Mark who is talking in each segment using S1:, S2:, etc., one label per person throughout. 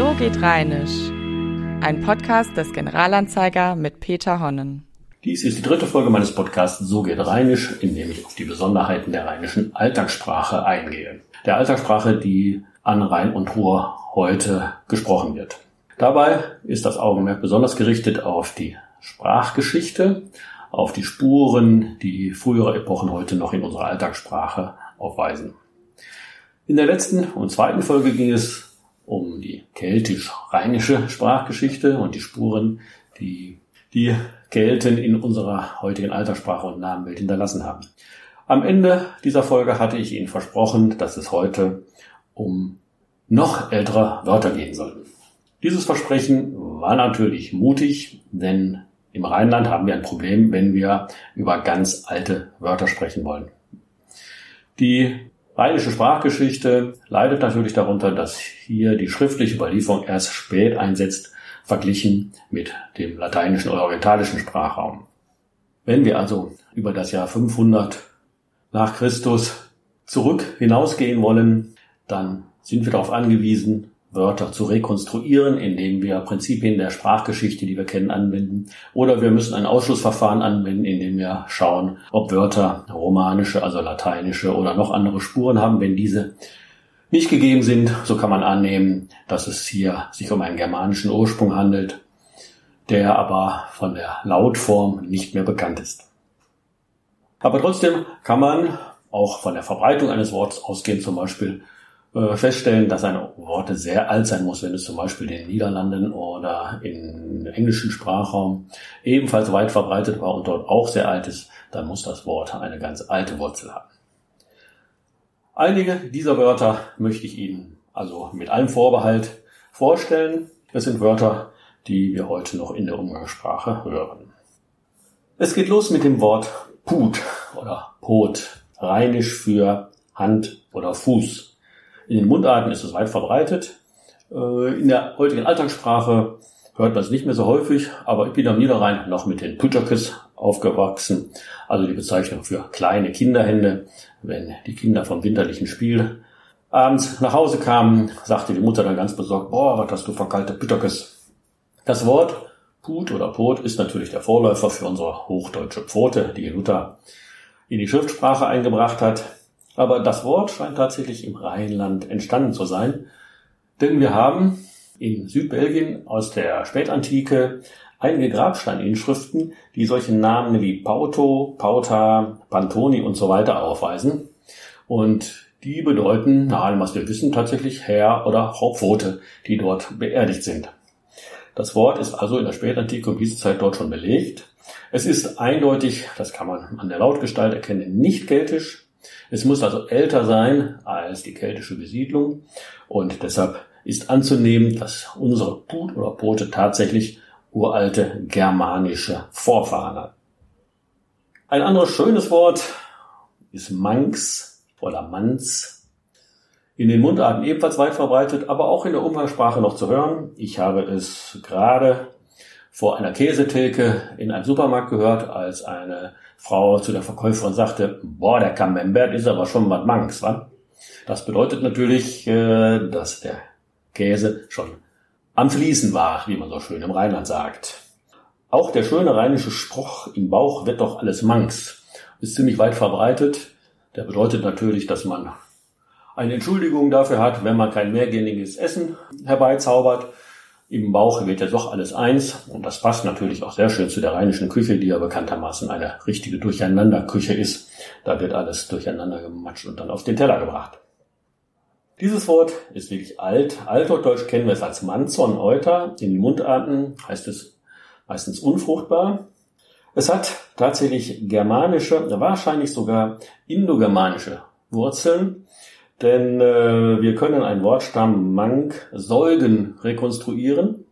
S1: So geht Rheinisch. Ein Podcast des Generalanzeiger mit Peter Honnen.
S2: Dies ist die dritte Folge meines Podcasts So geht Rheinisch, in dem ich auf die Besonderheiten der rheinischen Alltagssprache eingehe. Der Alltagssprache, die an Rhein und Ruhr heute gesprochen wird. Dabei ist das Augenmerk besonders gerichtet auf die Sprachgeschichte, auf die Spuren, die frühere Epochen heute noch in unserer Alltagssprache aufweisen. In der letzten und zweiten Folge ging es um die keltisch-rheinische Sprachgeschichte und die Spuren, die die Kelten in unserer heutigen Alltagssprache und Namenwelt hinterlassen haben. Am Ende dieser Folge hatte ich Ihnen versprochen, dass es heute um noch ältere Wörter gehen soll. Dieses Versprechen war natürlich mutig, denn im Rheinland haben wir ein Problem, wenn wir über ganz alte Wörter sprechen wollen. Die rheinische Sprachgeschichte leidet natürlich darunter, dass hier die schriftliche Überlieferung erst spät einsetzt, verglichen mit dem lateinischen oder orientalischen Sprachraum. Wenn wir also über das Jahr 500 nach Christus zurück hinausgehen wollen, dann sind wir darauf angewiesen, Wörter zu rekonstruieren, indem wir Prinzipien der Sprachgeschichte, die wir kennen, anwenden. Oder wir müssen ein Ausschlussverfahren anwenden, indem wir schauen, ob Wörter romanische, also lateinische oder noch andere Spuren haben. Wenn diese nicht gegeben sind, so kann man annehmen, dass es hier sich um einen germanischen Ursprung handelt, der aber von der Lautform nicht mehr bekannt ist. Aber trotzdem kann man auch von der Verbreitung eines Wortes ausgehen, zum Beispiel äh, feststellen, dass ein Wort sehr alt sein muss, wenn es zum Beispiel in den Niederlanden oder im englischen Sprachraum ebenfalls weit verbreitet war und dort auch sehr alt ist, dann muss das Wort eine ganz alte Wurzel haben. Einige dieser Wörter möchte ich Ihnen also mit allem Vorbehalt vorstellen. Es sind Wörter, die wir heute noch in der Umgangssprache hören. Es geht los mit dem Wort Put oder Pot, rheinisch für Hand oder Fuß. In den Mundarten ist es weit verbreitet. Äh, in der heutigen Alltagssprache hört man es nicht mehr so häufig, aber ich bin am Niederrhein noch mit den Putschakes aufgewachsen, also die Bezeichnung für kleine Kinderhände. Wenn die Kinder vom winterlichen Spiel abends nach Hause kamen, sagte die Mutter dann ganz besorgt, boah, was hast du für kalte Putschakes. Das Wort Put oder Pot ist natürlich der Vorläufer für unsere hochdeutsche Pfote, die Luther in die Schriftsprache eingebracht hat. Aber das Wort scheint tatsächlich im Rheinland entstanden zu sein, denn wir haben in Südbelgien aus der Spätantike einige Grabsteininschriften, die solche Namen wie Pauto, Pauta, Pantoni und so weiter aufweisen. Und die bedeuten, nach allem, was wir wissen, tatsächlich Herr oder Hauptpfote, die dort beerdigt sind. Das Wort ist also in der Spätantike um diese Zeit dort schon belegt. Es ist eindeutig, das kann man an der Lautgestalt erkennen, nicht keltisch. Es muss also älter sein als die keltische Besiedlung und deshalb ist anzunehmen, dass unsere Put oder Pote tatsächlich uralte germanische Vorfahren hat. Ein anderes schönes Wort ist Manx oder Manz. In den Mundarten ebenfalls weit verbreitet, aber auch in der Umgangssprache noch zu hören. Ich habe es gerade vor einer Käsetheke in einem Supermarkt gehört, als eine Frau zu der Verkäuferin sagte, boah, der Camembert ist aber schon was Manx, wa? Das bedeutet natürlich, äh, dass der Käse schon am Fließen war, wie man so schön im Rheinland sagt. Auch der schöne rheinische Spruch, im Bauch wird doch alles Manx, ist ziemlich weit verbreitet. Der bedeutet natürlich, dass man eine Entschuldigung dafür hat, wenn man kein mehrgängiges Essen herbeizaubert im Bauch wird ja doch alles eins und das passt natürlich auch sehr schön zu der rheinischen Küche, die ja bekanntermaßen eine richtige Durcheinanderküche ist. Da wird alles durcheinander gematscht und dann auf den Teller gebracht. Dieses Wort ist wirklich alt. Altdeutsch kennen wir es als Manzon Euter. In den Mundarten heißt es meistens unfruchtbar. Es hat tatsächlich germanische, wahrscheinlich sogar indogermanische Wurzeln. Denn äh, wir können einen Wortstamm Mank Säugen rekonstruieren,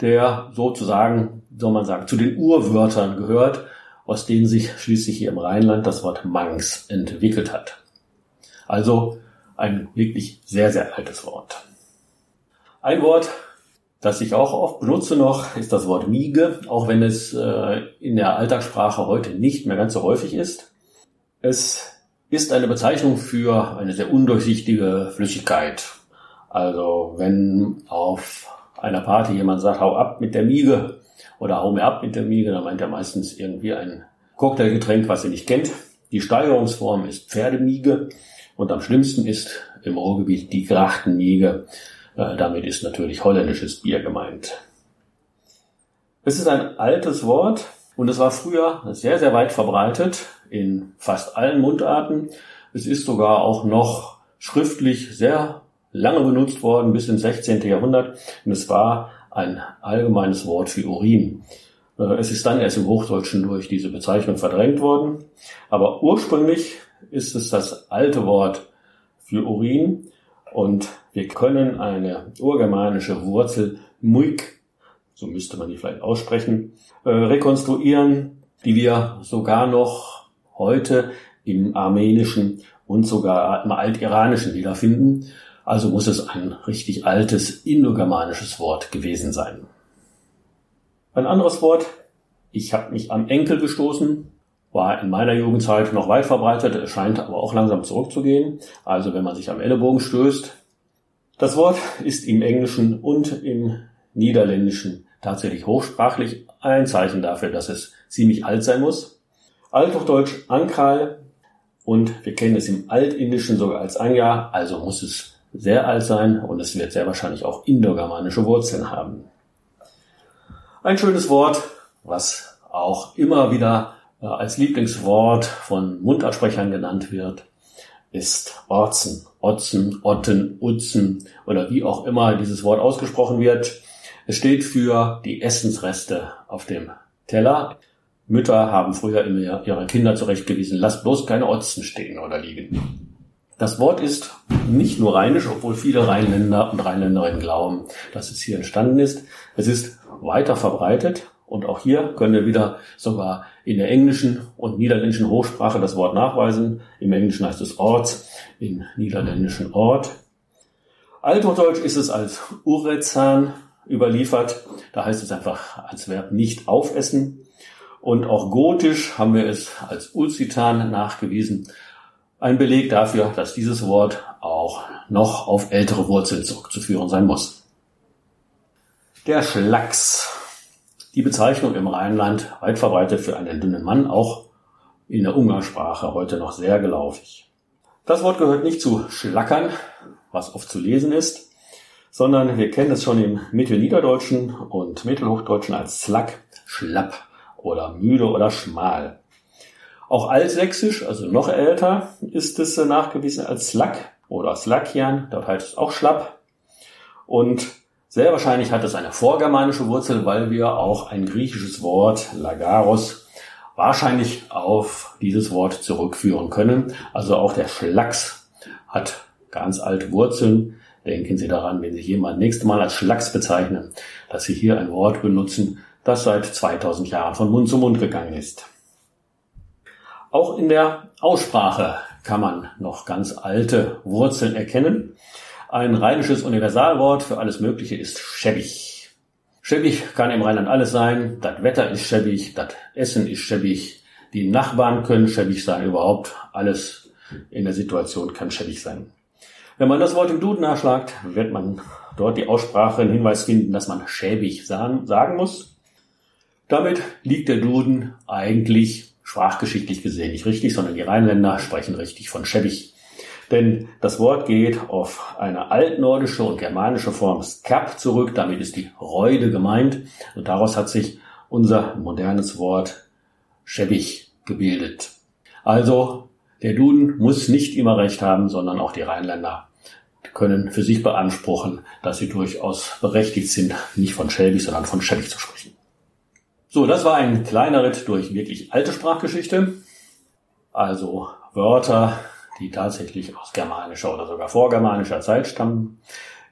S2: der sozusagen, soll man sagen, zu den Urwörtern gehört, aus denen sich schließlich hier im Rheinland das Wort Manx entwickelt hat. Also ein wirklich sehr, sehr altes Wort. Ein Wort, das ich auch oft benutze noch, ist das Wort Miege, auch wenn es äh, in der Alltagssprache heute nicht mehr ganz so häufig ist. Es ist eine Bezeichnung für eine sehr undurchsichtige Flüssigkeit. Also wenn auf einer Party jemand sagt, hau ab mit der Miege oder hau mir ab mit der Miege, dann meint er meistens irgendwie ein Cocktailgetränk, was er nicht kennt. Die Steigerungsform ist Pferdemiege und am schlimmsten ist im Ruhrgebiet die Grachtenmiege. Äh, damit ist natürlich holländisches Bier gemeint. Es ist ein altes Wort und es war früher sehr, sehr weit verbreitet in fast allen Mundarten. Es ist sogar auch noch schriftlich sehr lange benutzt worden, bis ins 16. Jahrhundert. Und es war ein allgemeines Wort für Urin. Äh, es ist dann erst im Hochdeutschen durch diese Bezeichnung verdrängt worden. Aber ursprünglich ist es das alte Wort für Urin und wir können eine urgermanische Wurzel muik, so müsste man die vielleicht aussprechen, äh, rekonstruieren, die wir sogar noch heute im Armenischen und sogar im Altiranischen wiederfinden. Also muss es ein richtig altes indogermanisches Wort gewesen sein. Ein anderes Wort, ich habe mich am Enkel gestoßen, war in meiner Jugendzeit noch weit verbreitet, scheint aber auch langsam zurückzugehen. Also wenn man sich am Ellenbogen stößt. Das Wort ist im Englischen und im Niederländischen tatsächlich hochsprachlich ein Zeichen dafür, dass es ziemlich alt sein muss. Althochdeutsch Ankral und wir kennen es im Altindischen sogar als Anja, also muss es sehr alt sein und es wird sehr wahrscheinlich auch indogermanische Wurzeln haben. Ein schönes Wort, was auch immer wieder äh, als Lieblingswort von Mundartsprechern genannt wird, ist Orzen, Otzen, Otten, Utzen oder wie auch immer dieses Wort ausgesprochen wird. Es steht für die Essensreste auf dem Teller. Mütter haben früher immer ihre Kinder zurechtgewiesen, lasst bloß keine Otzen stehen oder liegen. Das Wort ist nicht nur rheinisch, obwohl viele Rheinländer und Rheinländerinnen glauben, dass es hier entstanden ist. Es ist weiter verbreitet und auch hier können wir wieder sogar in der englischen und niederländischen Hochsprache das Wort nachweisen. Im Englischen heißt es Orts, im niederländischen Ort. Althochdeutsch ist es als Urezan überliefert. Da heißt es einfach als Verb nicht aufessen. Und auch gotisch haben wir es als Ulcitan nachgewiesen. Ein Beleg dafür, dass dieses Wort auch noch auf ältere Wurzeln zurückzuführen sein muss. Der Schlacks. Die Bezeichnung im Rheinland weit verbreitet für einen dünnen Mann, auch in der Umgangssprache heute noch sehr gelaufig. Das Wort gehört nicht zu Schlackern, was oft zu lesen ist, sondern wir kennen es schon im Mittelniederdeutschen und Mittelhochdeutschen als Slack, Schlapp oder müde oder schmal. Auch altsächsisch, also noch älter, ist es äh, nachgewiesen als Slack oder Slakian, dort heißt es auch schlapp. Und sehr wahrscheinlich hat es eine vorgermanische Wurzel, weil wir auch ein griechisches Wort, Lagaros, wahrscheinlich auf dieses Wort zurückführen können. Also auch der Schlacks hat ganz alte Wurzeln. Denken Sie daran, wenn Sie jemand nächste Mal als Schlacks bezeichnen, dass Sie hier ein Wort benutzen, das seit 2000 Jahren von Mund zu Mund gegangen ist. Auch in der Aussprache kann man noch ganz alte Wurzeln erkennen. Ein rheinisches Universalwort für alles Mögliche ist schäbig. Schäbig kann im Rheinland alles sein. Das Wetter ist schäbig, das Essen ist schäbig, die Nachbarn können schäbig sein, überhaupt alles in der Situation kann schäbig sein. Wenn man das Wort im Duden nachschlagt, wird man dort die Aussprache einen Hinweis finden, dass man schäbig sagen muss. Damit liegt der Duden eigentlich sprachgeschichtlich gesehen nicht richtig, sondern die Rheinländer sprechen richtig von schäbig. Denn das Wort geht auf eine altnordische und germanische Form skap zurück, damit ist die Reude gemeint und daraus hat sich unser modernes Wort schäbig gebildet. Also der Duden muss nicht immer recht haben, sondern auch die Rheinländer können für sich beanspruchen, dass sie durchaus berechtigt sind, nicht von schäbig, sondern von schäbig zu sprechen. So, das war ein kleiner Ritt durch wirklich alte Sprachgeschichte. Also Wörter, die tatsächlich aus germanischer oder sogar vorgermanischer Zeit stammen.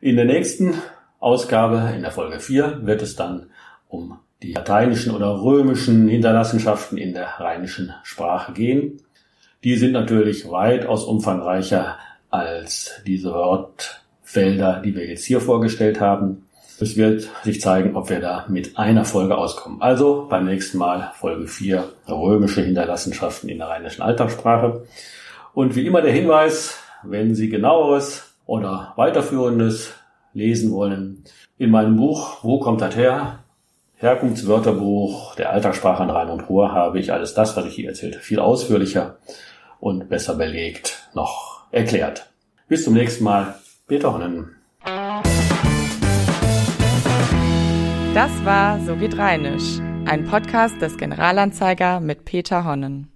S2: In der nächsten Ausgabe, in der Folge 4, wird es dann um die lateinischen oder römischen Hinterlassenschaften in der rheinischen Sprache gehen. Die sind natürlich weitaus umfangreicher als diese Wortfelder, die wir jetzt hier vorgestellt haben. Es wird sich zeigen, ob wir da mit einer Folge auskommen. Also beim nächsten Mal Folge 4 römische Hinterlassenschaften in der rheinischen Alltagssprache. Und wie immer der Hinweis, wenn Sie genaueres oder weiterführendes lesen wollen, in meinem Buch Wo kommt das her? Herkunftswörterbuch der Alltagssprache in Rhein und Ruhr habe ich alles das, was ich hier erzählte, viel ausführlicher und besser belegt noch erklärt. Bis zum nächsten Mal. Peter Honnen.
S1: Das war So geht Rheinisch, ein Podcast des Generalanzeiger mit Peter Honnen.